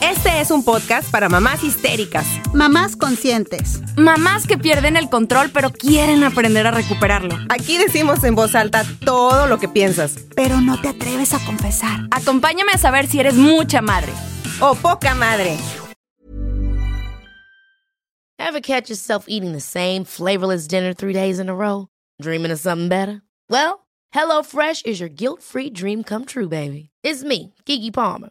Este es un podcast para mamás histéricas, Mamás conscientes. Mamás que pierden el control pero quieren aprender a recuperarlo. Aquí decimos en voz alta todo lo que piensas. Pero no te atreves a confesar. Acompáñame a saber si eres mucha madre. O poca madre. Ever catch yourself eating the same flavorless dinner three days in a row? Dreaming of something better? Well, HelloFresh is your guilt-free dream come true, baby. It's me, Kiki Palmer.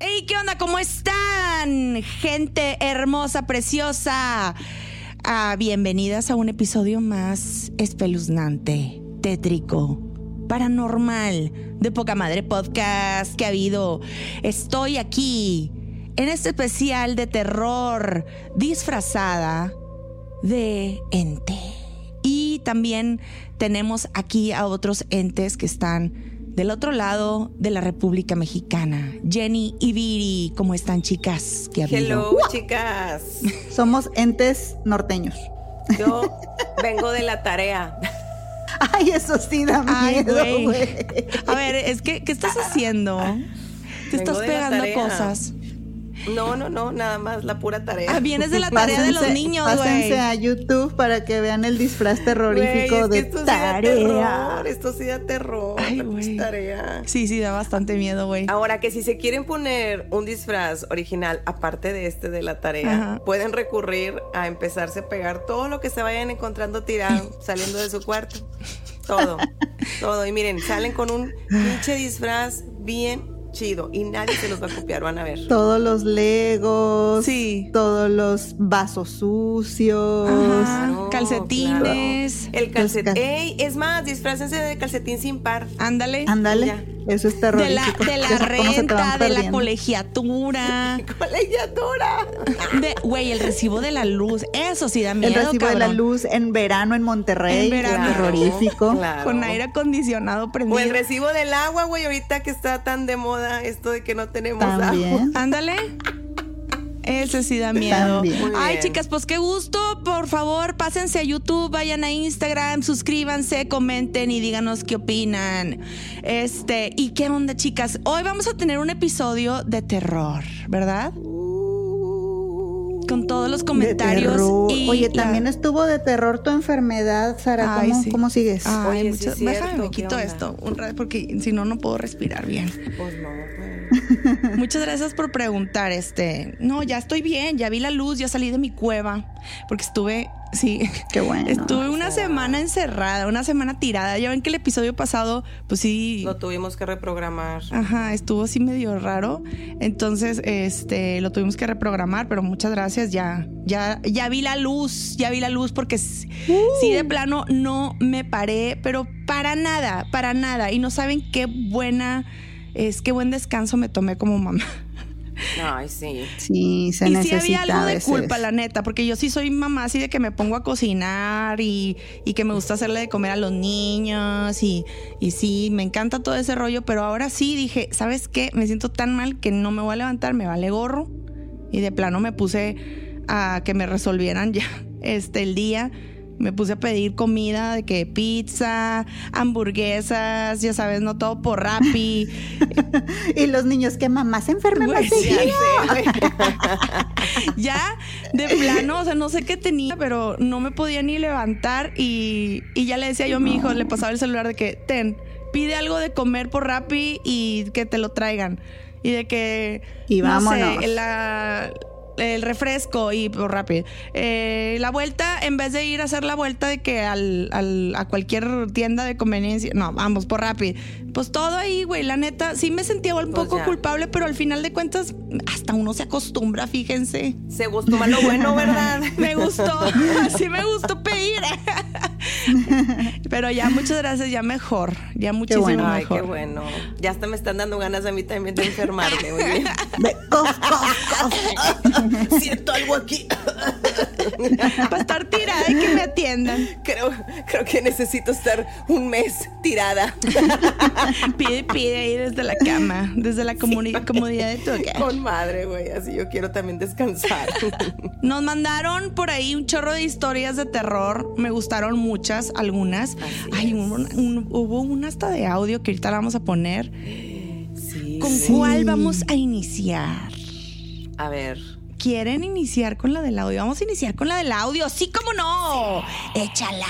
Hey, ¿qué onda? ¿Cómo están? Gente hermosa, preciosa. Ah, bienvenidas a un episodio más espeluznante, tétrico, paranormal de Poca Madre Podcast que ha habido. Estoy aquí en este especial de terror disfrazada de ente. Y también tenemos aquí a otros entes que están del otro lado de la República Mexicana. Jenny y Viri, ¿cómo están chicas? ¿Qué ha? Hello, chicas. Somos entes norteños. Yo vengo de la tarea. Ay, eso sí da miedo, güey. güey. A ver, es que, ¿qué estás haciendo? Te Vengo estás pegando cosas. No, no, no, nada más la pura tarea. Ah, vienes de la tarea de los niños, güey. Pásense a YouTube para que vean el disfraz terrorífico Güey, es que de esto sí da tarea. terror, esto sí da terror. Ay, la tarea. Sí, sí, da bastante miedo, güey. Ahora que si se quieren poner un disfraz original aparte de este de la tarea, Ajá. pueden recurrir a empezarse a pegar todo lo que se vayan encontrando tirado saliendo de su cuarto. Todo, todo. Y miren, salen con un pinche disfraz bien chido y nadie se los va a copiar, van a ver. Todos los legos. Sí. Todos los vasos sucios. Ajá. Claro, calcetines. El calcetín. Cal- Ey, es más, disfrácense de calcetín sin par. Ándale. Ándale. Eso es De terrorífico. la, de la renta, de la colegiatura. Colegiatura. De, güey, el recibo de la luz. Eso sí da miedo, El recibo de la luz en verano en Monterrey. En verano. es terrorífico. Claro. Con aire acondicionado prendido. O el recibo del agua, güey, ahorita que está tan de moda esto de que no tenemos agua. También. Ándale. Ese sí da miedo. Ay, chicas, pues qué gusto. Por favor, pásense a YouTube, vayan a Instagram, suscríbanse, comenten y díganos qué opinan. Este, ¿y qué onda, chicas? Hoy vamos a tener un episodio de terror, ¿verdad? Con todos los comentarios. y Oye, la- también estuvo de terror tu enfermedad, Sara. Ay, ¿Cómo, sí. cómo sigues? Ay, Oye, sí muchas- es cierto, déjame, me ¿qué quito esto un rato porque si no, no puedo respirar bien. Pues no, güey. Muchas gracias por preguntar. Este, no, ya estoy bien, ya vi la luz, ya salí de mi cueva, porque estuve, sí, Qué bueno. estuve una semana encerrada, una semana tirada. Ya ven que el episodio pasado, pues sí, Lo tuvimos que reprogramar. ajá, estuvo así medio raro. Entonces, este, lo tuvimos que reprogramar, pero muchas gracias. Ya, ya, ya vi la luz, ya vi la luz, porque sí de plano no me paré, pero para nada, para nada. Y no saben qué buena es, qué buen descanso me tomé como mamá. Ay, sí. Sí, se y sí necesita había algo de culpa, la neta, porque yo sí soy mamá así de que me pongo a cocinar y, y que me gusta hacerle de comer a los niños y, y sí, me encanta todo ese rollo, pero ahora sí dije, ¿sabes qué? Me siento tan mal que no me voy a levantar, me vale gorro y de plano me puse a que me resolvieran ya este el día. Me puse a pedir comida de que pizza, hamburguesas, ya sabes, no todo por Rappi. Y los niños que mamá se enferma más seguido. ya de plano, o sea, no sé qué tenía, pero no me podía ni levantar y, y ya le decía yo a mi hijo, le pasaba el celular de que, ten, pide algo de comer por Rappi y que te lo traigan. Y de que, Y no vámonos. sé, la- el refresco y por Rappi. Eh, la vuelta, en vez de ir a hacer la vuelta de que al, al- a cualquier tienda de conveniencia, no, vamos por Rappi. Pues todo ahí, güey, la neta, sí me sentía un Pues poco culpable, pero al final de cuentas, hasta uno se acostumbra, fíjense. Se gustó lo bueno, ¿verdad? Me gustó, sí me gustó pedir. Pero ya, muchas gracias, ya mejor, ya muchísimo bueno. Ay, mejor. qué bueno. Ya hasta me están dando ganas a mí también de enfermarme. Muy bien. Ve, cof, cof, cof. Siento algo aquí. Para estar tirada y que me atiendan. Creo, creo que necesito estar un mes tirada. Pide, pide ahí desde la cama, desde la comuni- comodidad de tu hogar. Con madre, güey. Así yo quiero también descansar. Nos mandaron por ahí un chorro de historias de terror. Me gustaron muchas, algunas. Ay, hubo una, un- hubo una hasta de audio que ahorita la vamos a poner. Sí. ¿Con cuál vamos a iniciar? A ver. ¿Quieren iniciar con la del audio? Vamos a iniciar con la del audio. Sí, cómo no. Échala.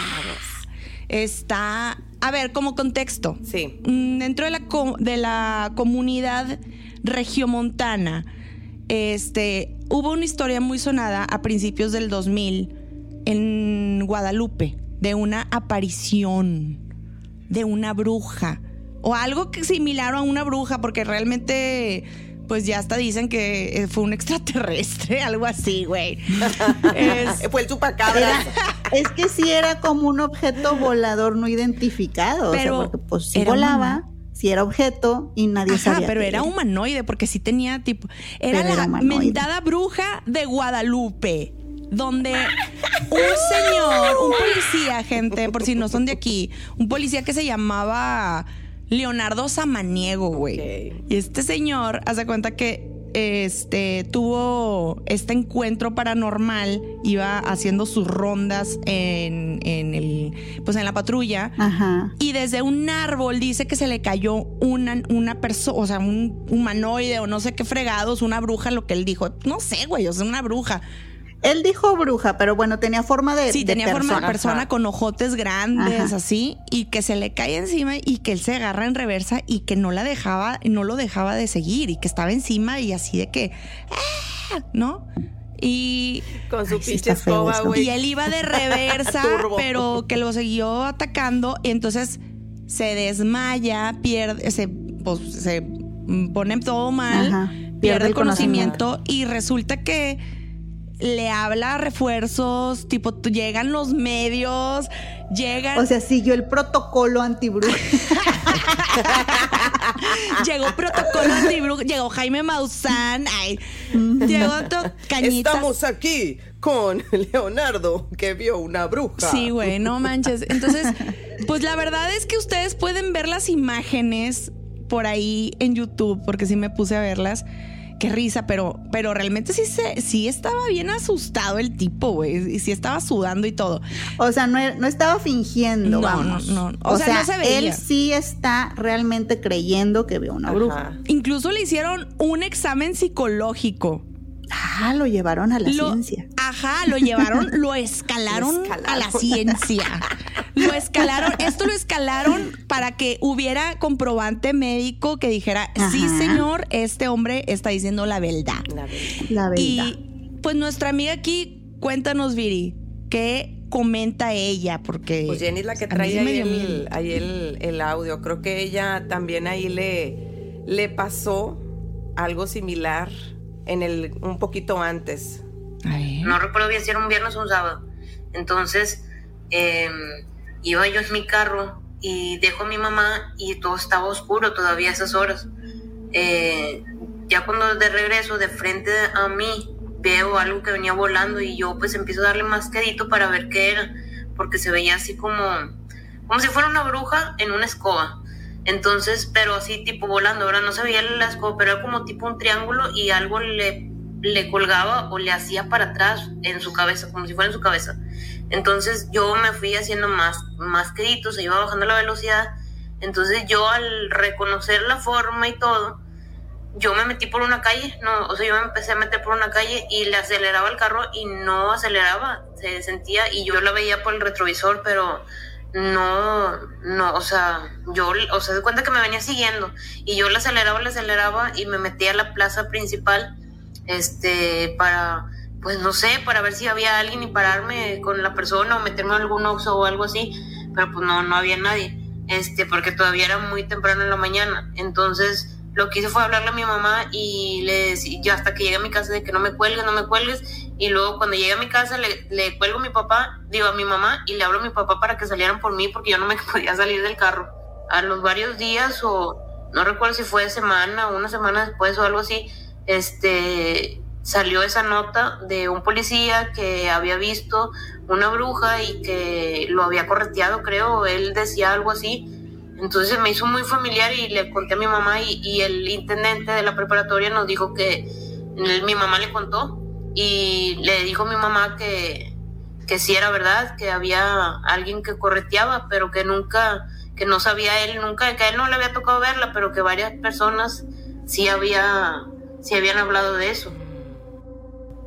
Está, a ver, como contexto. Sí. Mm, Dentro de la, de la comunidad regiomontana, este, hubo una historia muy sonada a principios del 2000 en Guadalupe de una aparición de una bruja o algo que similar a una bruja porque realmente pues ya hasta dicen que eh, fue un extraterrestre, algo así, güey. Es- Fue el chupacabras. Es que sí era como un objeto volador no identificado. Pero o sea, porque pues sí era volaba, humano. sí era objeto y nadie Ajá, sabía. pero qué era humanoide porque sí tenía tipo. Era Pero era la humanoide. mentada bruja de Guadalupe. Donde un señor, un policía, gente, por si no son de aquí, un policía que se llamaba Leonardo Samaniego, güey. Y este señor, hace cuenta que este tuvo este encuentro paranormal, iba haciendo sus rondas en, en el, pues en la patrulla. Ajá. Y desde un árbol dice que se le cayó una, una persona, o sea, un humanoide o no sé qué fregados, una bruja, lo que él dijo. No sé, güey, o sea, una bruja. Él dijo bruja, pero bueno, tenía forma de. Sí, de tenía forma de persona. con ojotes grandes, Ajá. así, y que se le cae encima y que él se agarra en reversa y que no la dejaba, no lo dejaba de seguir y que estaba encima y así de que, ¡ah! ¿no? Y, Con su Ay, pinche escoba, güey. y él iba de reversa, pero que lo siguió atacando y entonces se desmaya, pierde, se, pues, se pone todo mal, Ajá, pierde, el conocimiento y resulta que le habla a refuerzos, tipo llegan los medios, llegan, O sea, siguió el protocolo antibruja. llegó protocolo antibrujo, llegó Jaime Maussan, ay, llegó to- cañitas. Estamos aquí con Leonardo, que vio una bruja. Sí, güey, no manches. Entonces, pues la verdad es que ustedes pueden ver las imágenes por ahí en YouTube, porque sí me puse a verlas. Qué risa, pero, pero realmente sí se, sí estaba bien asustado el tipo, güey. Y sí estaba sudando y todo. O sea, no, era- no estaba fingiendo, No, vamos. no, no. O, O sea, sea, no se veía. él sí está realmente creyendo que vio una bruja. Ajá. Incluso le hicieron un examen psicológico. Ah, lo llevaron a la Lo- ciencia. Ajá, lo llevaron, lo escalaron, Lo escalaron. a la ciencia. Lo escalaron, esto lo escalaron para que hubiera comprobante médico que dijera, sí señor, este hombre está diciendo la verdad. La verdad. La verdad. Y pues nuestra amiga aquí, cuéntanos Viri, ¿qué comenta ella? Porque... Pues Jenny es la que trae ahí, el, ahí el, el audio. Creo que ella también ahí le, le pasó algo similar en el un poquito antes. No recuerdo bien si era un viernes o un sábado. Entonces, eh, iba yo en mi carro y dejo a mi mamá y todo estaba oscuro todavía a esas horas. Eh, ya ya cuando de regreso, de frente a mí, veo algo que venía volando y yo pues empiezo a darle más quedito para ver qué era, porque se veía así como, como si fuera una bruja en una escoba. Entonces, pero así tipo volando, ahora no se veía la escoba, pero era como tipo un triángulo y algo le, le colgaba o le hacía para atrás en su cabeza, como si fuera en su cabeza. Entonces yo me fui haciendo más, más quedito, se iba bajando la velocidad. Entonces yo al reconocer la forma y todo, yo me metí por una calle, no, o sea, yo me empecé a meter por una calle y le aceleraba el carro y no aceleraba, se sentía y yo la veía por el retrovisor, pero no, no, o sea, yo, o sea, de cuenta que me venía siguiendo y yo le aceleraba, le aceleraba y me metí a la plaza principal, este, para, pues no sé, para ver si había alguien y pararme con la persona o meterme en algún oxo o algo así, pero pues no, no había nadie, este, porque todavía era muy temprano en la mañana, entonces lo que hice fue hablarle a mi mamá y le decía, yo hasta que llegué a mi casa de que no me cuelgues, no me cuelgues, y luego cuando llegué a mi casa le, le cuelgo a mi papá, digo a mi mamá, y le hablo a mi papá para que salieran por mí porque yo no me podía salir del carro. A los varios días o no recuerdo si fue semana una semana después o algo así, este salió esa nota de un policía que había visto una bruja y que lo había correteado, creo, él decía algo así, entonces me hizo muy familiar y le conté a mi mamá y, y el intendente de la preparatoria nos dijo que él- mi mamá le contó y le dijo a mi mamá que, que sí era verdad, que había alguien que correteaba, pero que nunca, que no sabía él nunca, que a él no le había tocado verla, pero que varias personas sí había, sí habían hablado de eso.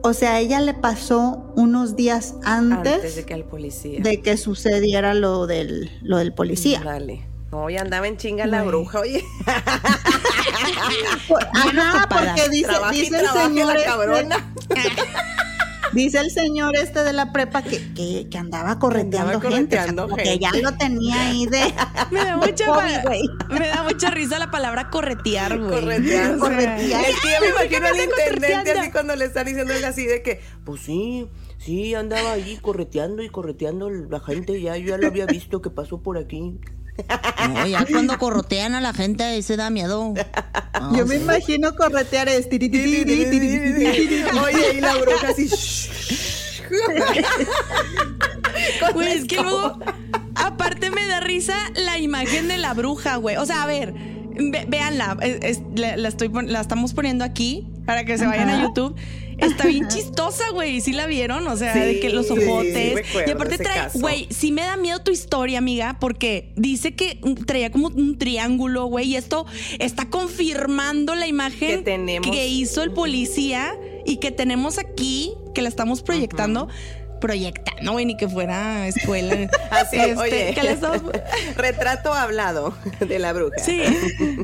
O sea, a ella le pasó unos días antes, Antes de que al policía. de que sucediera lo del, lo del policía. Dale. Hoy andaba en chinga la bruja, oye. Ajá, porque dice, Trabaja dice el señor la este- cabrona. Dice el señor este de la prepa que, que, que andaba correteando, Andaba gente, o sea, correteando como que gente. ya lo tenía ahí de... Me da mucha, COVID, me da mucha risa la palabra corretear, güey. Corretear. Corretear. Es que ya me imagino al intendente así cuando le están diciéndole así de que, pues sí, sí, andaba ahí correteando y correteando la gente, ya yo ya lo había visto que pasó por aquí. No, ya cuando corrotean a la gente ahí se da miedo. No, Yo me sí. imagino corretear es... tiri, tiri, tiri. Oye, y la bruja así. La es que luego, aparte me da risa la imagen de la bruja, güey. O sea, a ver, ve- véanla. es- es- la, la estoy, la estamos poniendo aquí para que se vayan a Ajá. YouTube. Está bien chistosa, güey. ¿Sí la vieron? O sea, Sí, de que los ojotes. y aparte trae, güey, sí me da miedo tu historia, amiga, porque dice que traía como un triángulo, güey. Y esto está confirmando la imagen Que tenemos. que hizo el policía y que tenemos aquí, que la estamos proyectando. Proyectando, güey, ni que fuera escuela. Así, Este, oye. que estamos- Retrato hablado de la bruja. Sí,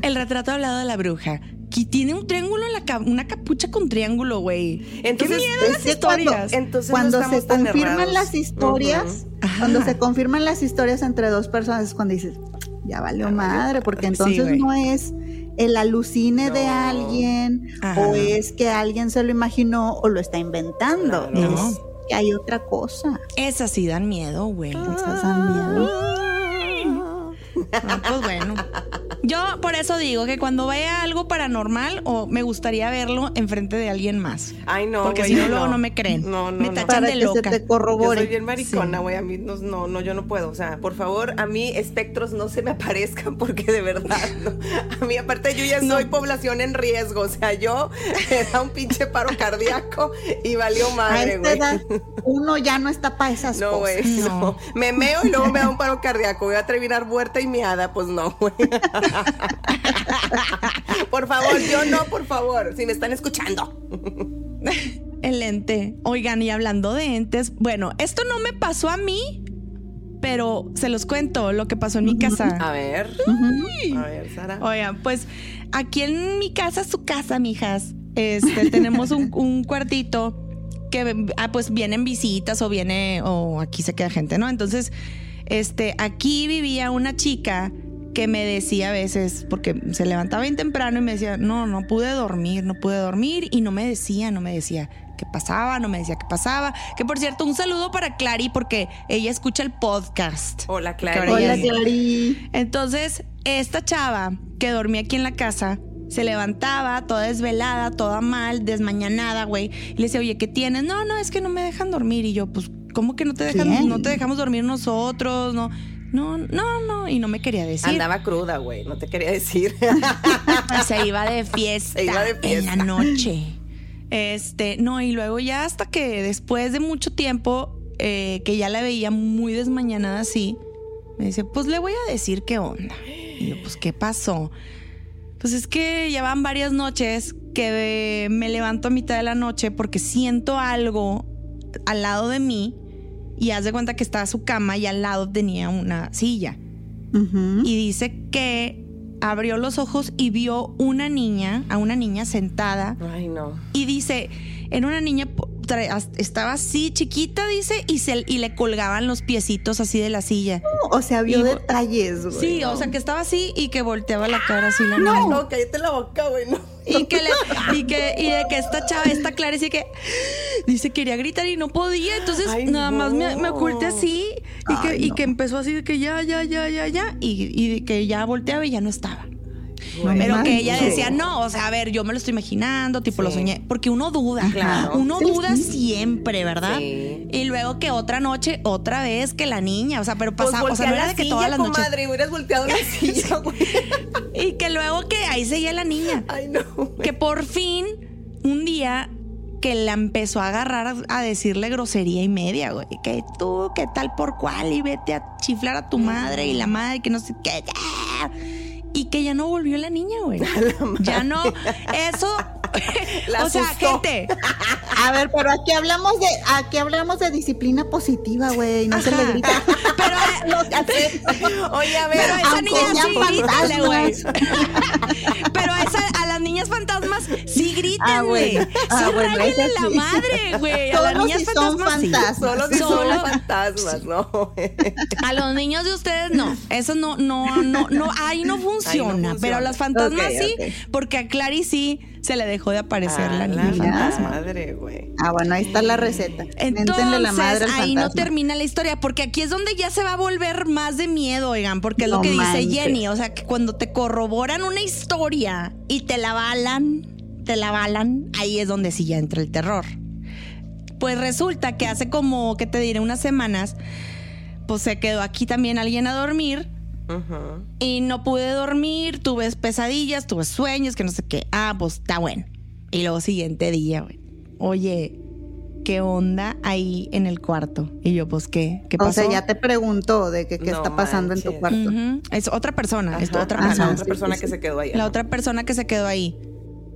el retrato hablado de la bruja. Que tiene un triángulo en la ca- una capucha con triángulo, güey. Entonces, Qué miedo Es las que cuando. Entonces cuando se tan confirman errados. las historias, cuando se confirman las historias entre dos personas, es cuando dices, ya valió madre, porque entonces no es el alucine de alguien, Ajá. o es que alguien se lo imaginó o lo está inventando. Claro. Es No. Que hay otra cosa. Esas sí dan miedo, güey. Esas dan miedo. Ah, pues bueno. Yo por eso digo que cuando vea algo paranormal o me gustaría verlo enfrente de alguien más. Ay, no, Porque güey, si no, yo luego no me creen. No, no, Me no. tachan Para de que se loca. Yo corrobore. soy bien maricona, güey. A mí no, no, no, yo no puedo. O sea, por favor, a mí espectros no se me aparezcan porque de verdad, no. A mí, aparte, yo ya soy población en riesgo. O sea, yo me da un pinche paro cardíaco y valió A madre, esta güey. edad, uno ya no está para esas No, cosas. güey, No. no. Me meo y luego me da un paro cardíaco. Voy a terminar muerta y miada. Pues no, güey. Por favor, yo no, por favor. Si me están escuchando. El ente. Oigan, y hablando de entes, bueno, esto no me pasó a mí, pero se los cuento lo que pasó en mi casa. A ver. A ver, Sara. Oigan, pues aquí en mi casa, su casa, mijas, este, tenemos un, un cuartito que ah, pues vienen visitas o viene, o aquí se queda gente, ¿no? Entonces, este, aquí vivía una chica que me decía a veces, porque se levantaba bien temprano y me decía, no, no pude dormir, no pude dormir, y no me decía, no me decía qué pasaba, no me decía qué pasaba. Que por cierto, un saludo para Clary, porque ella escucha el podcast. Hola, ya Hola, Clary. entonces, esta chava que dormía aquí en la casa, Se levantaba toda desvelada, toda mal, desmañanada, güey. Y le decía, oye, ¿qué tienes? No, no, es que no me dejan dormir. Y yo, pues, ¿cómo que no te dejan, ¿Quién? no te dejamos dormir nosotros? No, no, no, no. Y no me quería decir. Andaba cruda, güey, no te quería decir. Se iba de fiesta, Se iba de en fiesta. la noche. Este, no, y luego ya hasta que después de mucho tiempo, eh, que ya la veía muy desmañanada así, me dice, pues le voy a decir qué onda. Y yo, pues, ¿qué pasó? Pues es que ya van varias noches que eh, me levanto a mitad de la noche porque siento algo al lado de mí y haz de cuenta que estaba su cama y al lado tenía una silla y dice que abrió los ojos y vio una niña, a una niña sentada Ay, no. y dice, era una niña estaba así chiquita dice y se y le colgaban los piecitos así de la silla. O sea, vio Y- detalles, güey. Sí, o sea que estaba así y que volteaba la cara así la Ay, niña. no, cállate la boca, güey, no. Y que le, y que, y de que esta chava, esta Clara, dice que dice quería gritar y no podía. Entonces Ay, nada más me, oculté así y que, y no. que empezó así de que ya, ya, ya, ya, ya. Y, y de que ya volteaba y ya no estaba. No Pero que ella decía, no, o sea, a ver, yo me lo estoy imaginando, tipo lo soñé. Porque uno duda. Claro. Uno Sí, duda sí. siempre, ¿verdad? Sí. Y luego que otra noche, otra vez que la niña. O sea, pero Pues pasaba, o sea, no era la de que silla, todas las noches. comadre, hubieras volteado la silla, güey. Y que luego que ahí seguía la niña. Ay, no, que por fin, un día que la empezó a agarrar a, a decirle grosería y media, güey. Que tú, que tal por cual, y vete a chiflar a tu madre y la madre que no sé qué. Y que ya no volvió la niña, güey. Ya no. Eso. La o sea, gente. A ver, pero aquí hablamos de, aquí hablamos de disciplina positiva, güey. No se le grita. Pero, Oye, a ver, pero a esa niña sí grítale, güey. fantasmas. Pero a, esa, a las niñas fantasmas sí grítenle. Ah, bueno. Sí, Ah, bueno, la madre, güey. A las niñas si son fantasmas sí. fantasmas. solo si son Solo- los fantasmas, ¿no? A los niños de ustedes no. Eso no, no, no, no, ahí no funciona. funciona. Pero a las fantasmas sí, porque a Clary sí se le dejó de aparecer la Ah, niña fantasma. madre, güey. Ah, bueno, ahí está la receta. Entonces, la madre al ahí no termina la historia, porque aquí es donde ya se va a volver más de miedo, oigan, porque es lo que dice. Jenny, o sea, que cuando te corroboran una historia y te la balan, te la balan, ahí es donde sí ya entra el terror. Pues resulta que hace como, que te diré, unas semanas, pues se quedó aquí también alguien a dormir Y no pude dormir, tuve pesadillas, tuve sueños, que no sé qué. Ah, pues está bueno. Y luego siguiente día, güey. Oye, ¿qué onda ahí en el cuarto? Y yo, pues, ¿qué? ¿Qué O pasó? sea, ya te preguntó de que qué No está pasando en tu cuarto. Es otra persona, es Ajá, otra ajá, persona. La otra Sí, persona sí, que sí. se quedó ahí. La ajá. otra persona que se quedó ahí.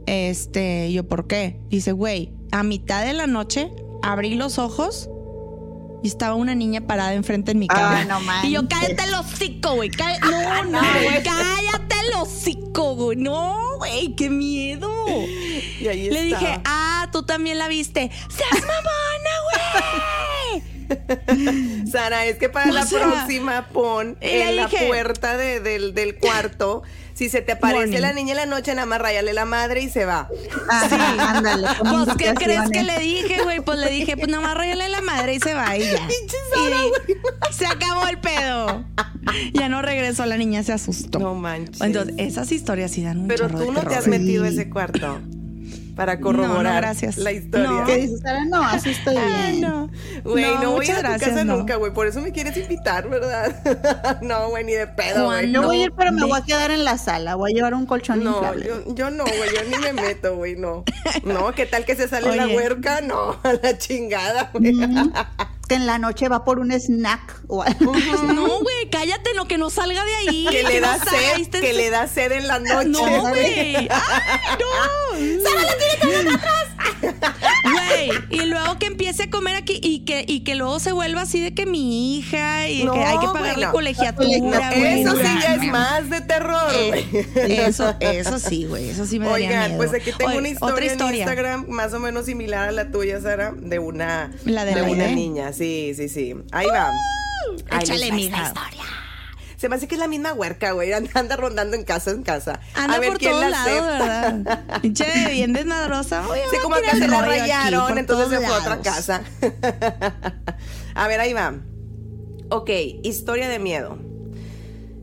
Este, yo, ¿por qué? Dice, güey, a mitad de la noche abrí los ojos y estaba una niña parada enfrente en mi cama. Ay, no y yo, manches. cállate el hocico, güey. cá- No, no, güey, cállate el hocico, güey. No, güey, qué miedo. Y ahí Le estaba. dije, ah, tú también la viste. ¡Seas mamona, güey! Sara, es que para O la sea, próxima pon en la dije- puerta de- del, del cuarto. Si se te aparece la niña en la noche, nada más rayale la madre y se va. Ajá, ándale. con Pues, ¿qué crees que le dije, güey? Pues le dije, pues nada más rayale la madre y se va y ya. Y se acabó el pedo. Ya no regresó, la niña se asustó. No manches. Entonces, esas historias sí dan un Pero tú no te has metido Sí. ese cuarto para No, no, corroborar gracias. la historia. No. ¿Qué dices, Sara? No, así estoy Ah, bien. no. Güey, no, voy a muchas ir a tu gracias, casa no. nunca, güey. Por eso me quieres invitar, ¿verdad? no, güey, ni de pedo, güey. No, voy a ir, pero me voy a quedar en la sala. Voy a llevar un colchón No, inflable. yo, yo no, güey, yo ni me meto, güey, no. No, ¿qué tal que se sale la huerca? No, a la chingada, güey. Mm, que en la noche va por un snack o algo. No, güey, cállate, no, que no salga de ahí. Que le da no sed, que en le da sed en la noche. No, güey. ¡Ay, no! Güey, y luego que empiece a comer aquí y que, y que luego se vuelva así de que mi hija y No, que hay que pagarle no. colegiatura, güey. Eso sí ya es más de terror, güey. Eso, eso sí, güey, eso sí me daría Oigan, miedo. pues aquí tengo Oye, una historia, otra historia. en Instagram más o menos similar a la tuya, Sara, de una, La de la una niña. Sí, sí, sí. Ahí va. Ahí Échale, esta historia. Se me hace que es la misma huerca, güey. Anda, rondando en casa en casa. Anda a ver por quién la acepta. ¿verdad? Pinche bien desmadrosa. Sí, como que se la aquí rayaron, entonces se fue a otra casa. a ver, ahí va. Ok, historia de miedo.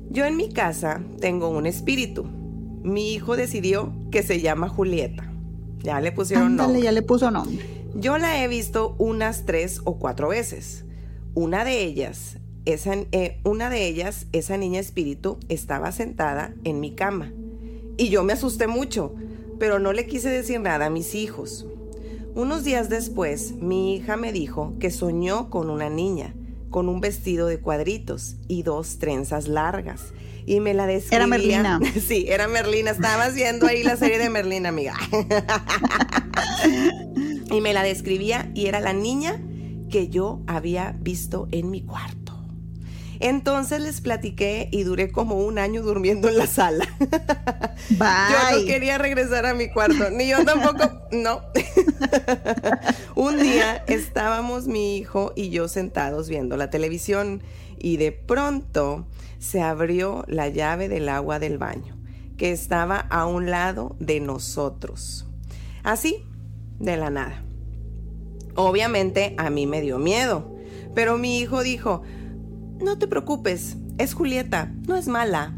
Yo en mi casa tengo un espíritu. mi hijo decidió que se llama Julieta. Ya le pusieron Ándale, nombre. ya le puso nombre. Yo la he visto unas tres o cuatro veces. Una de ellas, esa, eh, una de ellas, esa niña espíritu, estaba sentada en mi cama. Y yo me asusté mucho, pero no le quise decir nada a mis hijos. Unos días después, mi hija me dijo que soñó con una niña, con un vestido de cuadritos y dos trenzas largas. Y me la describía. Era Merlina. Sí, era Merlina. Estabas viendo ahí la serie de Merlina, amiga. y me la describía y era la niña que yo había visto en mi cuarto. Entonces les platiqué y duré como un año durmiendo en la sala. Yo no quería regresar a mi cuarto, ni yo tampoco, no. un día estábamos mi hijo y yo sentados viendo la televisión y de pronto se abrió la llave del agua del baño, que estaba a un lado de nosotros. Así, de la nada. Obviamente a mí me dio miedo, pero mi hijo dijo, no te preocupes, es Julieta, no es mala.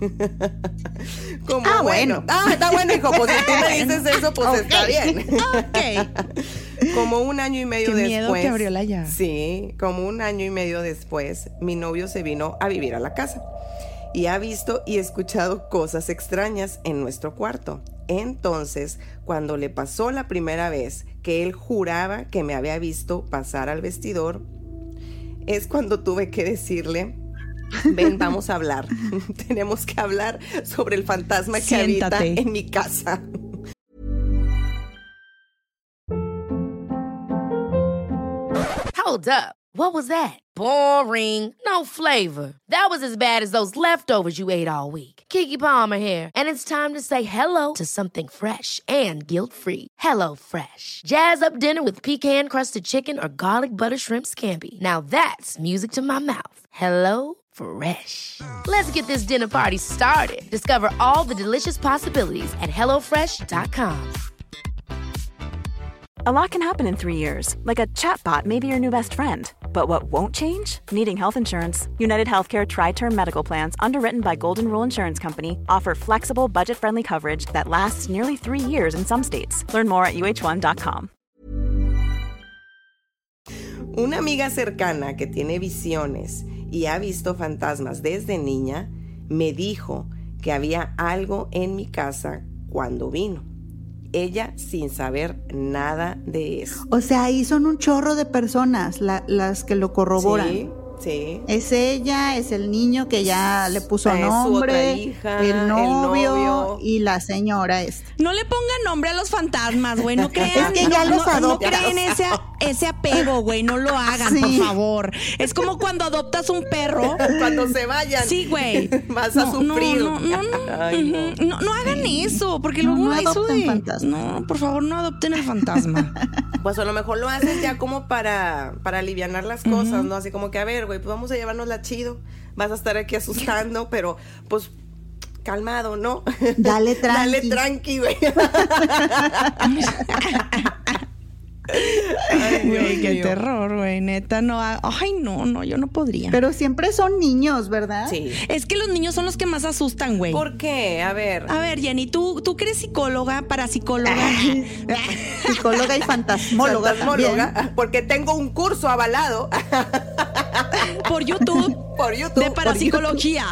Como Ah, bueno. bueno. Ah, está bueno, hijo, pues si tú me dices eso, pues está bien. Ok. Como un año y medio Qué miedo después. que abrió la llave. Sí, como un año y medio después, mi novio se vino a vivir a la casa y ha visto y escuchado cosas extrañas en nuestro cuarto. Entonces, cuando le pasó la primera vez que él juraba que me había visto pasar al vestidor, es cuando tuve que decirle, ven, vamos a hablar. Tenemos que hablar sobre el fantasma que Siéntate. habita en mi casa. Hold up. What was that? Boring. No flavor. That was as bad as those leftovers you ate all week. Kiki Palmer here, and it's time to say hello to something fresh and guilt-free. Hello Fresh. Jazz up dinner with pecan-crusted chicken or garlic butter shrimp scampi. Now that's music to my mouth. Hello Fresh. Let's get this dinner party started. Discover all the delicious possibilities at hellofresh.com. A lot can happen in three years, like a chatbot may be your new best friend. But what won't change? Needing health insurance. United Healthcare Tri Term Medical Plans, underwritten by Golden Rule Insurance Company, offer flexible, budget friendly coverage that lasts nearly three years in some states. Learn more at uh1.com. Una amiga cercana que tiene visiones y ha visto fantasmas desde niña me dijo que había algo en mi casa cuando vino. Ella sin saber nada de eso. O sea, ahí son un chorro de personas la- las que lo corroboran. Sí, sí. Es ella, es el niño que ya le puso Es su nombre, otra hija, el, el novio, y la señora esta. No le pongan nombre a los fantasmas, güey. No crean. Es que ya no, los no- no creen ese, ese apego, güey. No lo hagan, Sí. por favor. Es como cuando adoptas un perro. Cuando se vayan. Sí, güey. Vas a No, sufrir. No, no, no, Ay, no. ujú. no, no hagan eso, porque luego no eso adopten de. fantasmas. No, por favor, no adopten el fantasma. Pues a lo mejor lo haces ya como para, para aliviar las cosas, ¿no? Así como que, a ver, güey, pues vamos a llevarnos la chido. Vas a estar aquí asustando, pero pues calmado, ¿no? Dale Dale tranqui. tranqui, güey. Güey, qué mío. terror, güey. Neta, no. ha- Ay, no, no, yo no podría. Pero siempre son niños, ¿verdad? Sí. es que los niños son los que más asustan, güey. ¿Por qué? A ver. A ver, Jenny, tú, tú que eres psicóloga, parapsicóloga. Psicóloga y fantasmóloga también. fantasmóloga, porque tengo un curso avalado por YouTube. por YouTube. de parapsicología.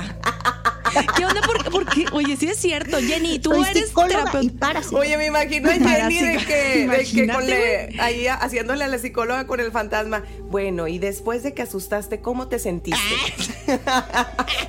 ¿Qué onda? ¿Por, por qué? Oye, sí es cierto. Jenny, tú Soy eres y terapeuta. Oye, me imagino a Jenny de que, de que con le- ahí haciéndole a la psicóloga con el fantasma. Bueno, y después de que asustaste, ¿cómo te sentiste?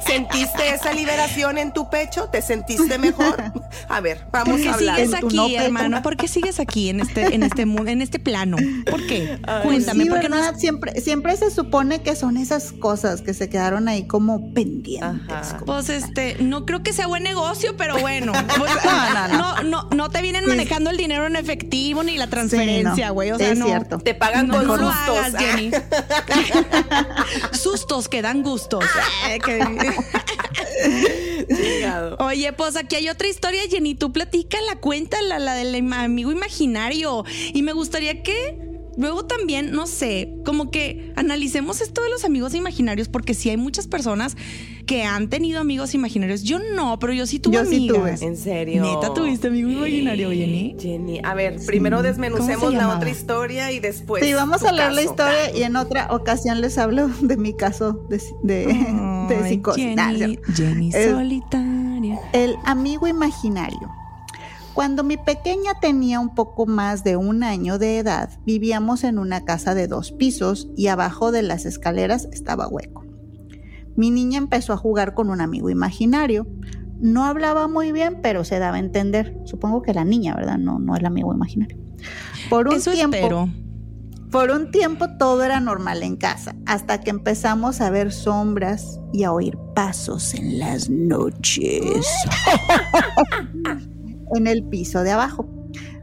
¿Sentiste esa liberación en tu pecho? ¿Te sentiste mejor? A ver, ¿Por vamos qué a hablar. sigues En tu aquí, no hermano? ¿Por qué sigues aquí en este, en este mundo, en este plano? ¿Por qué? Cuéntame, sí, ¿por qué no siempre, siempre se supone que son esas cosas que se quedaron ahí como pendientes. Como- Pues este, no creo que sea buen negocio, pero bueno. Pues, No, no, no. no, no, no te vienen manejando el dinero en efectivo ni la Sí, transferencia, no, güey. O sea, es no. cierto. Te pagan No, con sustos. hagas, Jenny. Sustos que dan gustos. Chingado. Oye, pues aquí hay otra historia, Jenny. Tú platica la cuenta, la, la del amigo imaginario. Y me gustaría que luego también, no sé, como que analicemos esto de los amigos imaginarios, porque sí hay muchas personas que han tenido amigos imaginarios. Yo no, pero yo sí tuve Yo sí amigas. tuve. ¿En serio? Neta, tuviste amigo imaginario, Jenny. Jenny, a ver, primero ¿Cómo desmenucemos la otra historia y después. sí, vamos a hablar la historia y en otra ocasión les hablo de mi caso de, de, psicosis. Jenny. Jenny solitaria. El amigo imaginario. Cuando mi pequeña tenía un poco más de un año de edad, vivíamos en una casa de dos pisos y abajo de las escaleras estaba hueco. Mi niña empezó a jugar con un amigo imaginario. No hablaba muy bien, pero se daba a entender. Supongo que la niña, ¿verdad? No, no el amigo imaginario. Por un Eso tiempo, espero. por un tiempo todo era normal en casa, hasta que empezamos a ver sombras y a oír pasos en las noches en el piso de abajo.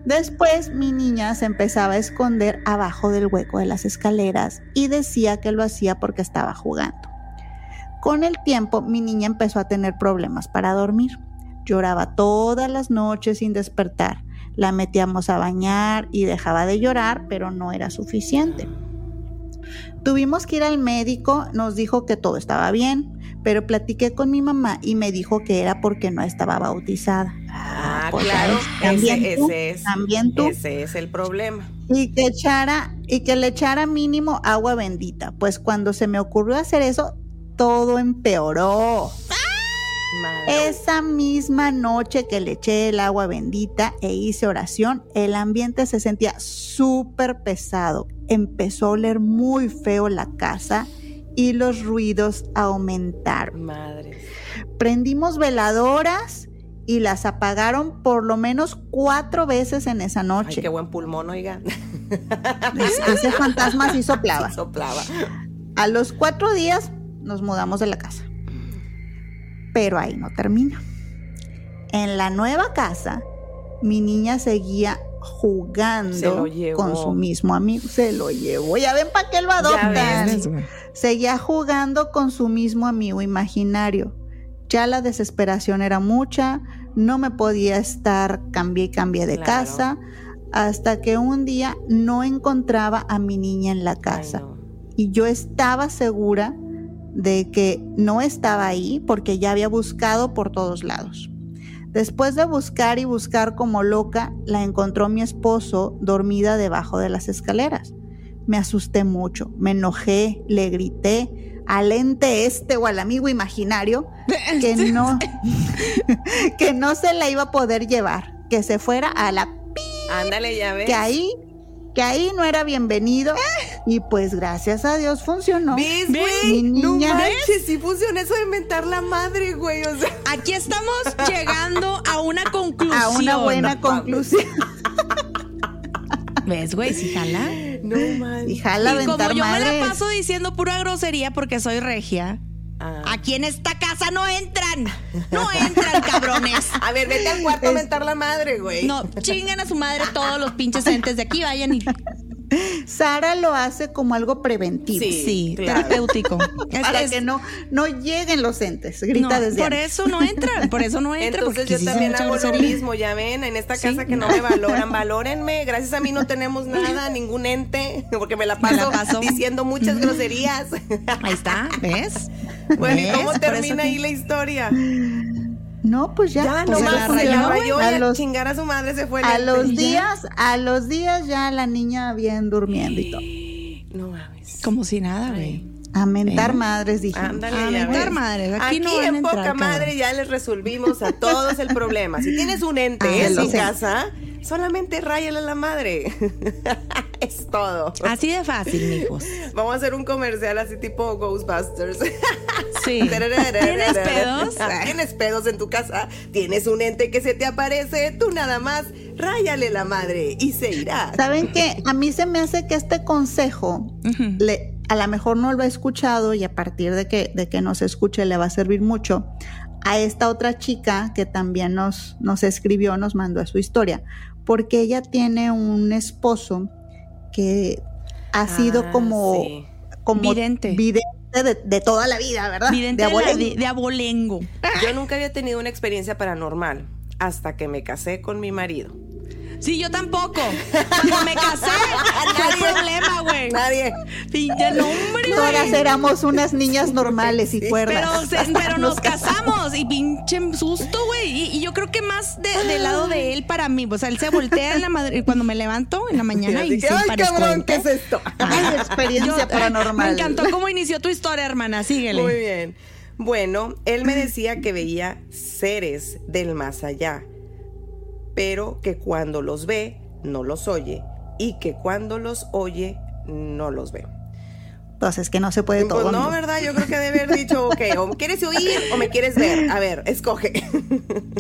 Después mi niña se empezaba a esconder abajo del hueco de las escaleras y decía que lo hacía porque estaba jugando. Con el tiempo mi niña empezó a tener problemas para dormir. Lloraba todas las noches sin despertar. La metíamos a bañar y dejaba de llorar, pero no era suficiente. Tuvimos que ir al médico, nos dijo que todo estaba bien, pero platiqué con mi mamá y me dijo que era porque no estaba bautizada. Ah, Pues, claro. también Ese, tú, ese es. también tú. Ese es el problema. Y que echara, y que le echara mínimo agua bendita. Pues cuando se me ocurrió hacer eso, todo empeoró. Madre. Esa misma noche que le eché el agua bendita e hice oración, el ambiente se sentía súper pesado. Empezó a oler muy feo la casa y los ruidos aumentaron. Madre. Prendimos veladoras y las apagaron por lo menos cuatro veces en esa Ay, noche. qué buen pulmón, oiga. Ese fantasma sí soplaba. Soplaba. A los cuatro días nos mudamos de la casa. Pero ahí no termina. En la nueva casa, mi niña seguía jugando con su mismo amigo. Se lo llevó. Ya ven para qué lo adoptan. Seguía jugando con su mismo amigo imaginario. Ya la desesperación era mucha. No me podía estar, cambié y cambié de Claro. casa. Hasta que un día no encontraba a mi niña en la Ay, casa no. y yo estaba segura de que no estaba ahí porque ya había buscado por todos lados. Después de buscar y buscar como loca, la encontró mi esposo dormida debajo de las escaleras. Me asusté mucho, me enojé, le grité al ente este o al amigo imaginario que no, que no se la iba a poder llevar, que se fuera a la Ándale, ya ves. que ahí, que ahí no era bienvenido. Y pues gracias a Dios funcionó. ¿Ves, Mi güey? No manches, sí funciona eso de inventar la madre, güey. O sea, Aquí estamos llegando a una conclusión. A una buena no conclusión. ¿Ves, güey? Si jala. no manches. Y jala y como yo me la paso diciendo pura grosería porque soy regia, Ah. aquí en esta casa no entran. No entran, cabrones. A ver, vete al cuarto a mentar la madre, güey. No, chinguen a su madre todos los pinches entes de aquí, vayan y. Sara lo hace como algo preventivo. Sí, Sí, claro. terapéutico. Es- Para es- que no, no lleguen los entes. Grita no, desde por antes. eso no entran, por eso no entran. Entonces porque yo también hago lo mismo, ya ven, en esta Sí. casa que no me valoran, valórenme, gracias a mí no tenemos nada, ningún ente, porque me la Me la paso, paso. diciendo muchas groserías. Ahí está, ¿ves? Bueno, ¿y cómo termina que- ahí la historia? No, pues ya. Ya, pues la se la rayó A los- chingar a su madre se fue el A los días, a los días ya la niña bien durmiendo y todo. No mames. Como si nada, güey. A mentar ¿Eh? madres, dije. Ándale, A mentar ves. madres, aquí no van a en entrar, poca cabrón. madre ya les resolvimos a todos el problema. Si tienes un ente Ah, en tu sé. casa, solamente ráyale a la madre. es todo. Así de fácil, mijos. Vamos a hacer un comercial así tipo Ghostbusters. Sí. ¿Tienes pedos? Tienes pedos en tu casa. Tienes un ente que se te aparece. Tú nada más ráyale la madre y se irá. ¿Saben qué? A mí se me hace que este consejo le, a lo mejor no lo ha escuchado y a partir de que, de que nos escuche le va a servir mucho a esta otra chica que también nos, nos escribió, nos mandó su historia, porque ella tiene un esposo que ha sido Ah, como, sí. como Vidente. vidente de, de toda la vida, ¿verdad? Vidente De de- de abolengo. Yo nunca había tenido una experiencia paranormal hasta que me casé con mi marido. Sí, yo tampoco. Cuando me casé, fue el problema, güey. Nadie. Pinche nombre, Todas güey. éramos unas niñas normales y Pero, cuerdas. se- pero nos casamos y pinche susto, güey. Y, y yo creo que más de- del lado de él para mí. O sea, él se voltea en la madre, cuando me levanto en la mañana y sí Ay, cabrón, ¿qué ente". es esto? Ay, experiencia Yo- paranormal. Me encantó cómo inició tu historia, hermana. Síguele. Muy bien. Bueno, él me decía que veía seres del más allá, pero que cuando los ve, no los oye, y que cuando los oye, no los ve. Pues es que no se puede todo. Pues no. ¿verdad? Yo creo que debe haber dicho, ok, o quieres oír o me quieres ver. A ver, escoge.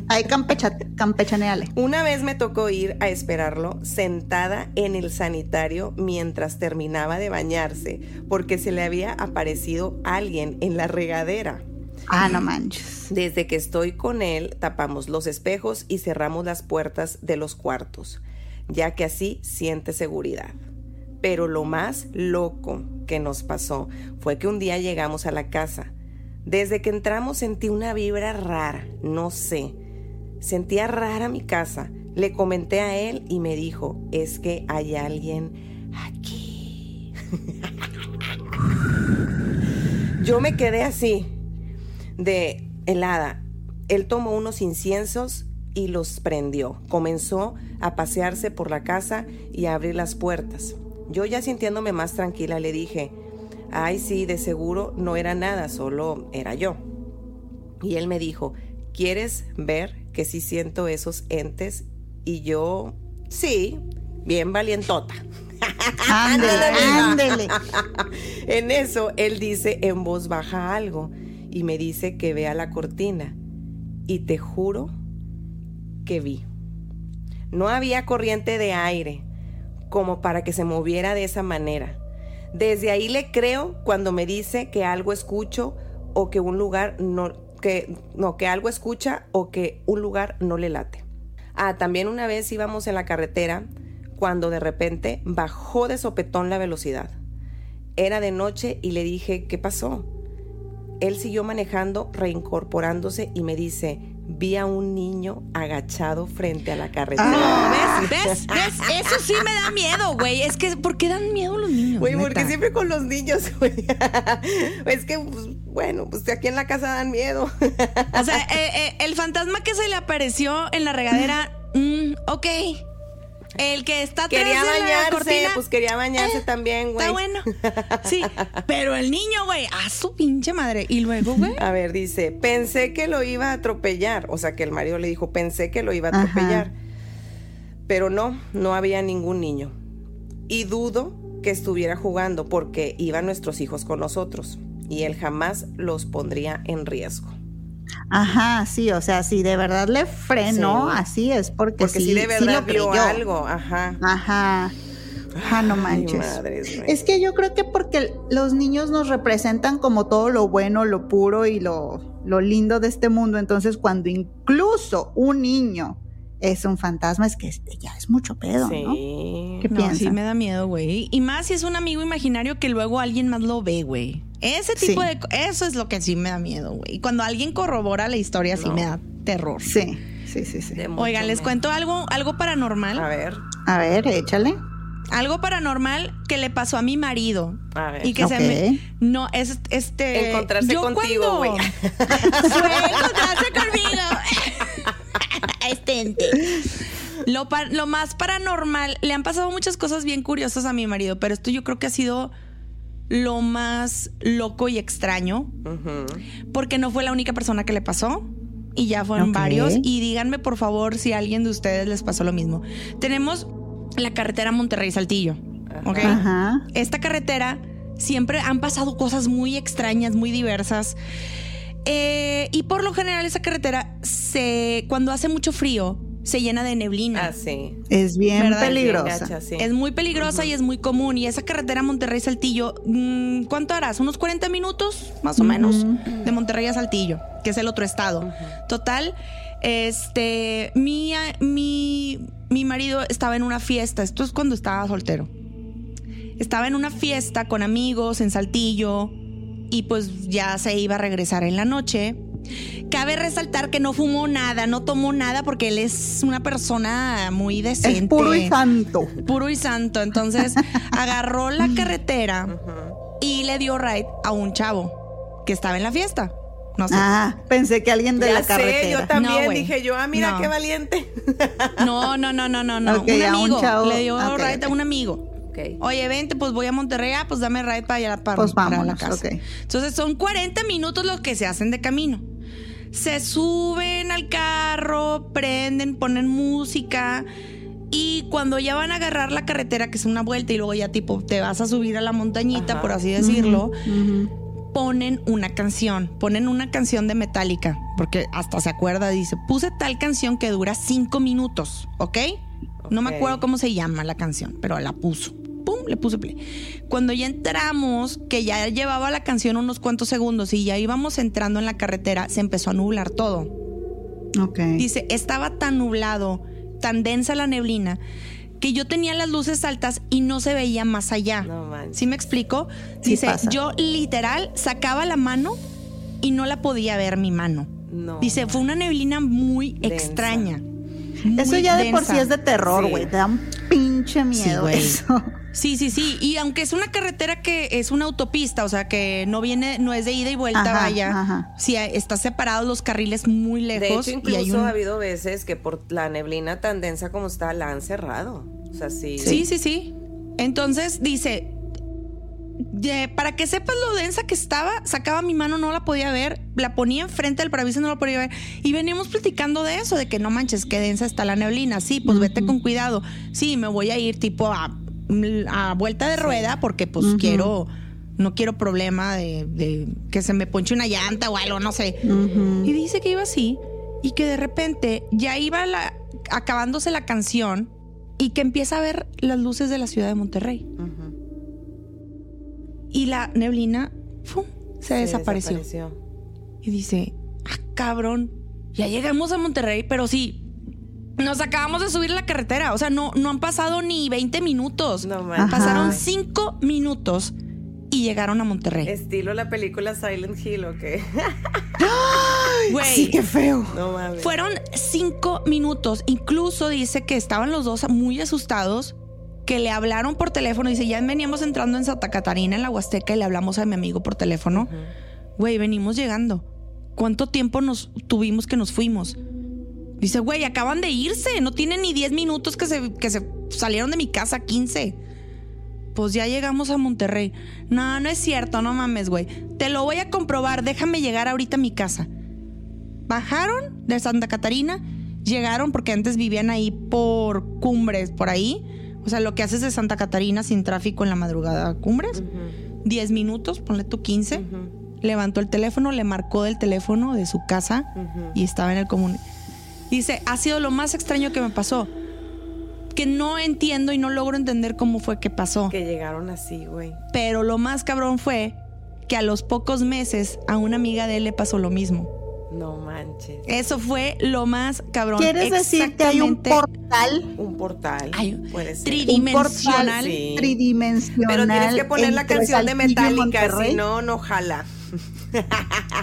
Ahí campecha, campechaneale. Una vez me tocó ir a esperarlo sentada en el sanitario mientras terminaba de bañarse, porque se le había aparecido alguien en la regadera. Ah, no manches. Desde que estoy con él, tapamos los espejos y cerramos las puertas de los cuartos, ya que así siente seguridad. Pero lo más loco que nos pasó fue que un día llegamos a la casa. Desde que entramos sentí una vibra rara, no sé. Sentía rara mi casa. Le comenté a él y me dijo, es que hay alguien aquí. Yo me quedé así, de helada. Él tomó unos inciensos y los prendió. Comenzó a pasearse por la casa y a abrir las puertas. Yo ya sintiéndome más tranquila le dije, ay sí, de seguro no era nada, solo era yo. Y él me dijo, ¿quieres ver que sí siento esos entes? Y yo, sí, bien valientota. Ándele, ándele. En eso él dice en voz baja algo y me dice que vea la cortina. Y te juro que vi. No había corriente de aire como para que se moviera de esa manera. Desde ahí le creo cuando me dice que algo escucho o que un lugar no que no que algo escucha o que un lugar no le late. Ah, también una vez íbamos en la carretera cuando de repente bajó de sopetón la velocidad. Era de noche y le dije, ¿qué pasó? Él siguió manejando, reincorporándose y me dice, vi a un niño agachado frente a la carretera. No, ¿ves? ¿Ves? ¿Ves? Eso sí me da miedo, güey. Es que, ¿por qué dan miedo los niños? Güey, porque neta? siempre con los niños, güey. es que, pues, bueno, pues aquí en la casa dan miedo. O sea, eh, eh, el fantasma que se le apareció en la regadera, mm, ok. El que está quería bañarse, cortina, pues quería bañarse eh, también, güey. Está bueno. Sí, pero el niño, güey, a su pinche madre. Y luego, güey. A ver, dice, pensé que lo iba a atropellar. O sea, que el marido le dijo, pensé que lo iba a Ajá. atropellar. Pero no, no había ningún niño. Y dudo que estuviera jugando porque iban nuestros hijos con nosotros. Y él jamás los pondría en riesgo. Ajá, sí, o sea, si de verdad le frenó, Sí. así es porque, Porque sí, si de sí verdad lo vio creyó. algo, ajá. Ajá. Ajá, no Ay, manches. madres. Es que yo creo que porque los niños nos representan como todo lo bueno, lo puro y lo, lo lindo de este mundo. Entonces, cuando incluso un niño es un fantasma, es que este ya es mucho pedo, ¿no? Sí. ¿Qué No, piensan? sí me da miedo, güey. Y más si es un amigo imaginario que luego alguien más lo ve, güey. Ese tipo Sí. de... Eso es lo que sí me da miedo, güey. Y cuando alguien corrobora la historia, sí me da terror. Sí, sí, sí, sí. Oigan, les miedo. cuento algo, algo paranormal. A ver, A ver, échale. Algo paranormal que le pasó a mi marido. a ver. Y que se me. No, es este. Encontrarse yo contigo, güey. Fue encontrarse conmigo. este ente. Lo, lo más paranormal. Le han pasado muchas cosas bien curiosas a mi marido, pero esto yo creo que ha sido lo más loco y extraño. Porque no fue la única persona que le pasó. Y ya fueron varios. Y díganme, por favor, si a alguien de ustedes les pasó lo mismo. Tenemos la carretera Monterrey-Saltillo. Esta carretera siempre han pasado cosas muy extrañas, muy diversas. Eh, y por lo general, esa carretera, se, cuando hace mucho frío, se llena de neblina. Ah, sí. Es bien ¿Verdad? peligrosa. Gacha, sí. Es muy peligrosa y es muy común. Y esa carretera Monterrey-Saltillo, mm, ¿cuánto harás? ¿Unos 40 minutos? Más o menos. De Monterrey a Saltillo, que es el otro estado. Total, este, mi, mi, mi marido estaba en una fiesta. Esto es cuando estaba soltero. Estaba en una fiesta con amigos en Saltillo y pues ya se iba a regresar en la noche. Cabe resaltar que no fumó nada, no tomó nada porque él es una persona muy decente. Es puro y santo. Puro y santo. Entonces agarró la carretera y le dio ride a un chavo que estaba en la fiesta. No sé. Ah, pensé que alguien de Ya la sé, carretera. yo también No, dije yo, ah, mira No. qué valiente. No, no, no, no, no, no. Ok, un a un amigo. chavo. Le dio Ok, ride a un amigo. Oye, vente, pues voy a Monterrey, ah, pues dame ride para allá para, Pues para la casa. ok. Entonces son 40 minutos los que se hacen de camino. Se suben al carro, prenden, ponen música y cuando ya van a agarrar la carretera, que es una vuelta y luego ya tipo te vas a subir a la montañita, Ajá. por así decirlo, ponen una canción, ponen una canción de Metallica, porque hasta se acuerda, dice, puse tal canción que dura cinco minutos, ¿ok? No me acuerdo cómo se llama la canción, pero la puso. Pum, le puse play. Cuando ya entramos, que ya llevaba la canción unos cuantos segundos y ya íbamos entrando en la carretera, se empezó a nublar todo. Ok. Dice, estaba tan nublado, tan densa la neblina, que yo tenía las luces altas y no se veía más allá. No manches. ¿Sí me explico? Sí Dice, pasa. yo literal sacaba la mano y no la podía ver mi mano. No. Dice, fue una neblina muy Densa. extraña. Eso ya de por sí es de terror, Sí. güey. Te da un pinche miedo güey. eso. Sí, sí, sí. Y aunque es una carretera que es una autopista, o sea, que no viene, no es de ida y vuelta, Ajá, vaya. ajá. Sí, está separados los carriles muy De lejos. hecho, y hay incluso un- ha habido veces que por la neblina tan densa como está, la han cerrado. O sea, sí. Sí, sí, sí. Entonces dice, de- para que sepas lo densa que estaba, sacaba mi mano, no la podía ver, la ponía enfrente del paraviso, no la podía ver. Y veníamos platicando de eso, de que no manches, qué densa está la neblina. Sí, pues vete con cuidado. Sí, me voy a ir tipo a, a vuelta de rueda porque pues quiero, no quiero problema de, de que se me ponche una llanta o algo, no sé. Y dice que iba así y que de repente ya iba la, acabándose la canción y que empieza a ver las luces de la ciudad de Monterrey. Y la neblina ¡fum! se, Se desapareció. desapareció. Y dice, ah, cabrón, ya llegamos a Monterrey, pero sí, nos acabamos de subir a la carretera. O sea, no, no han pasado ni 20 minutos. No manches. Pasaron Ajá. 5 minutos y llegaron a Monterrey. Estilo la película Silent Hill, ¿o qué? Güey, Sí, qué feo. No mames. Fueron cinco minutos. Incluso dice que estaban los dos muy asustados, que le hablaron por teléfono. Dice, ya veníamos entrando en Santa Catarina, en la Huasteca, y le hablamos a mi amigo por teléfono. Güey, venimos llegando. ¿Cuánto tiempo nos tuvimos que nos fuimos? Dice, güey, acaban de irse. No tienen ni 10 minutos que se, que se salieron de mi casa, 15. Pues ya llegamos a Monterrey. No, no es cierto, no mames, güey. Te lo voy a comprobar. Déjame llegar ahorita a mi casa bajaron de Santa Catarina, llegaron porque antes vivían ahí por Cumbres, por ahí. O sea, lo que haces de Santa Catarina sin tráfico en la madrugada a Cumbres. 10 minutos, ponle tú 15. Levantó el teléfono, le marcó del teléfono de su casa y estaba en el común. Dice, ha sido lo más extraño que me pasó. Que no entiendo y no logro entender cómo fue que pasó. Que llegaron así, güey. Pero lo más cabrón fue que a los pocos meses a una amiga de él le pasó lo mismo. No manches. Eso fue lo más cabrón. ¿Quieres decir que hay un portal? Un portal. Ay, puede ser. tridimensional. Sí. tridimensional? Pero tienes que poner la canción de Metallica, si no, no jala.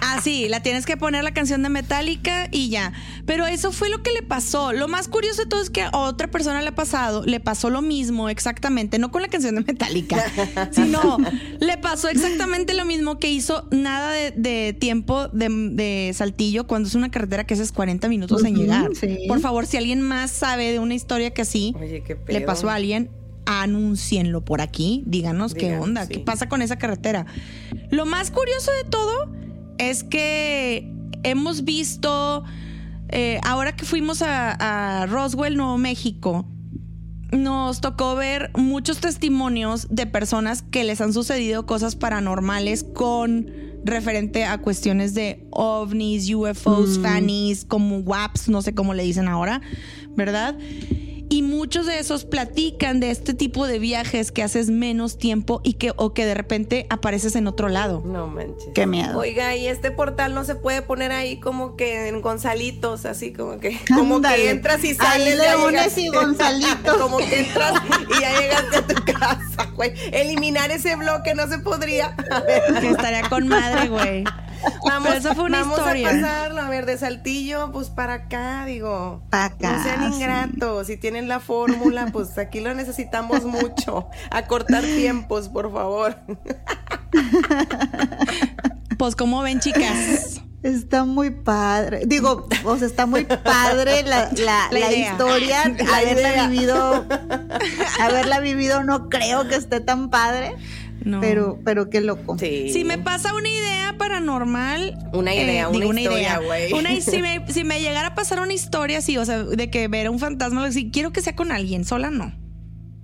Ah, sí, la tienes que poner la canción de Metallica y ya. Pero eso fue lo que le pasó. Lo más curioso de todo es que a otra persona le ha pasado, le pasó lo mismo exactamente, no con la canción de Metallica, sino le pasó exactamente lo mismo que hizo nada de, de tiempo de, de Saltillo cuando es una carretera que haces 40 minutos en llegar. sí. Por favor, si alguien más sabe de una historia que así Oye, le pasó a alguien, anúncienlo por aquí, díganos qué onda, sí. qué pasa con esa carretera. Lo más curioso de todo es que hemos visto, eh, ahora que fuimos a, a Roswell, Nuevo México, nos tocó ver muchos testimonios de personas que les han sucedido cosas paranormales con referente a cuestiones de ovnis, UFOs, fannies, como WAPs, no sé cómo le dicen ahora, ¿verdad? Y muchos de esos platican de este tipo de viajes que haces menos tiempo y que o que de repente apareces en otro lado. No manches. Qué miedo. Oiga, y este portal no se puede poner ahí como que en Gonzalitos, así como que, como que entras y sales. Leones y Gonzalitos. como que entras y ya llegaste a tu casa, güey. Eliminar ese bloque no se podría. Que estaría con madre, güey. Vamos, Pero esa fue una vamos historia. a pasarlo, a ver, de Saltillo, pues para acá, digo. Pa' acá, No sean sí. ingratos, si tienen la fórmula, pues aquí lo necesitamos mucho. A cortar tiempos, por favor. Pues, como ven, chicas? Está muy padre. Digo, o sea, está muy padre la, la, La la idea. historia. La haberla idea. vivido. haberla vivido no creo que esté tan padre. No. Pero, pero qué loco. Sí. Si me pasa una idea paranormal. eh, Una idea, una digo, historia, güey. Una- si, me, si me llegara a pasar una historia así, o sea, de que ver un fantasma, así, quiero que sea con alguien, sola no.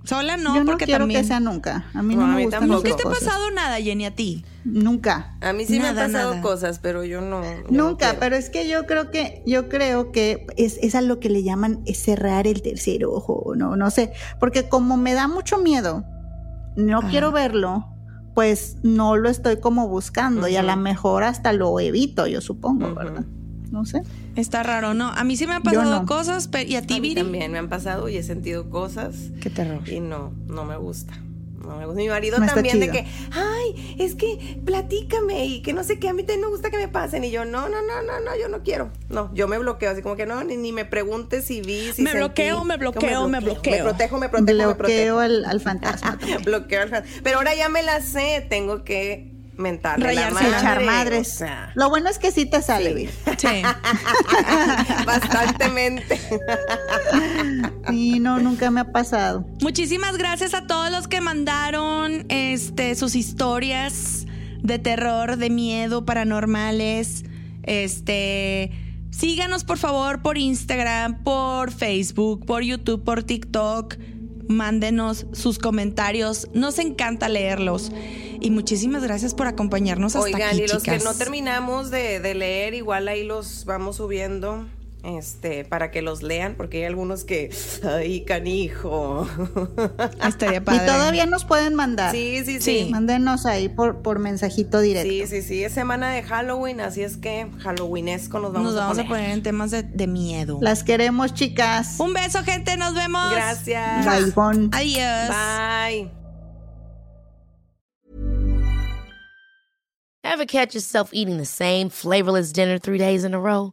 Sola no, Yo no porque quiero también. que sea nunca. A mí No, no, a me mí gustan tampoco. esas ¿Nunca te ha pasado nada, Jenny, a ti? Nunca. A mí sí Nada, me han pasado nada. cosas, pero yo no. yo no Nunca, quiero. pero es que yo creo que, yo creo que es, es a lo que le llaman cerrar el tercer ojo, no, no sé, porque como me da mucho miedo, no Ah. quiero verlo, pues no lo estoy como buscando y a lo mejor hasta lo evito, yo supongo. ¿verdad? No sé. Está raro, ¿no? A mí sí me han pasado no. cosas, pero ¿y a ti, A mí Viri? también me han pasado y he sentido cosas Qué terror. y no, no me gusta. No me gusta. Mi marido No también de que, ay, es que platícame y que no sé qué, a mí también me gusta que me pasen. Y yo, no, no, no, no, no, yo no quiero. No, yo me bloqueo, así como que no, ni, ni me preguntes si vi, si Me sentí. bloqueo, me bloqueo, me bloqueo. Me protejo, me protejo, me Bloqueo protejo. al, al fantasma. bloqueo al fan- Pero ahora ya me la sé, tengo que mentarle la Rayarse, madre. Echar o madres. sea, Lo bueno es que sí te sale, Sí. Vir. Sí. Bastantemente. Sí, no, nunca me ha pasado. Muchísimas gracias a todos los que mandaron este, sus historias de terror, de miedo, paranormales. Este. Síganos por favor por Instagram, por Facebook, por YouTube, por TikTok. Mándenos sus comentarios. Nos encanta leerlos. Y muchísimas gracias por acompañarnos hasta Oigan, aquí, y los que no terminamos de, de leer, igual ahí los vamos subiendo. Este, para que los lean, porque hay algunos que, ay, canijo. Estaría padre. Y todavía nos pueden mandar. Sí, sí, Sí. sí. Mándenos ahí por, por mensajito directo. Sí, sí, sí, es semana de Halloween, así es que Halloweenesco nos vamos, Nos vamos a poner en temas de, de miedo. Las queremos, chicas. Un beso, gente. Nos vemos. Gracias. Bye, Bon. Adiós. Bye. Ever catch yourself eating the same flavorless dinner three days in a row?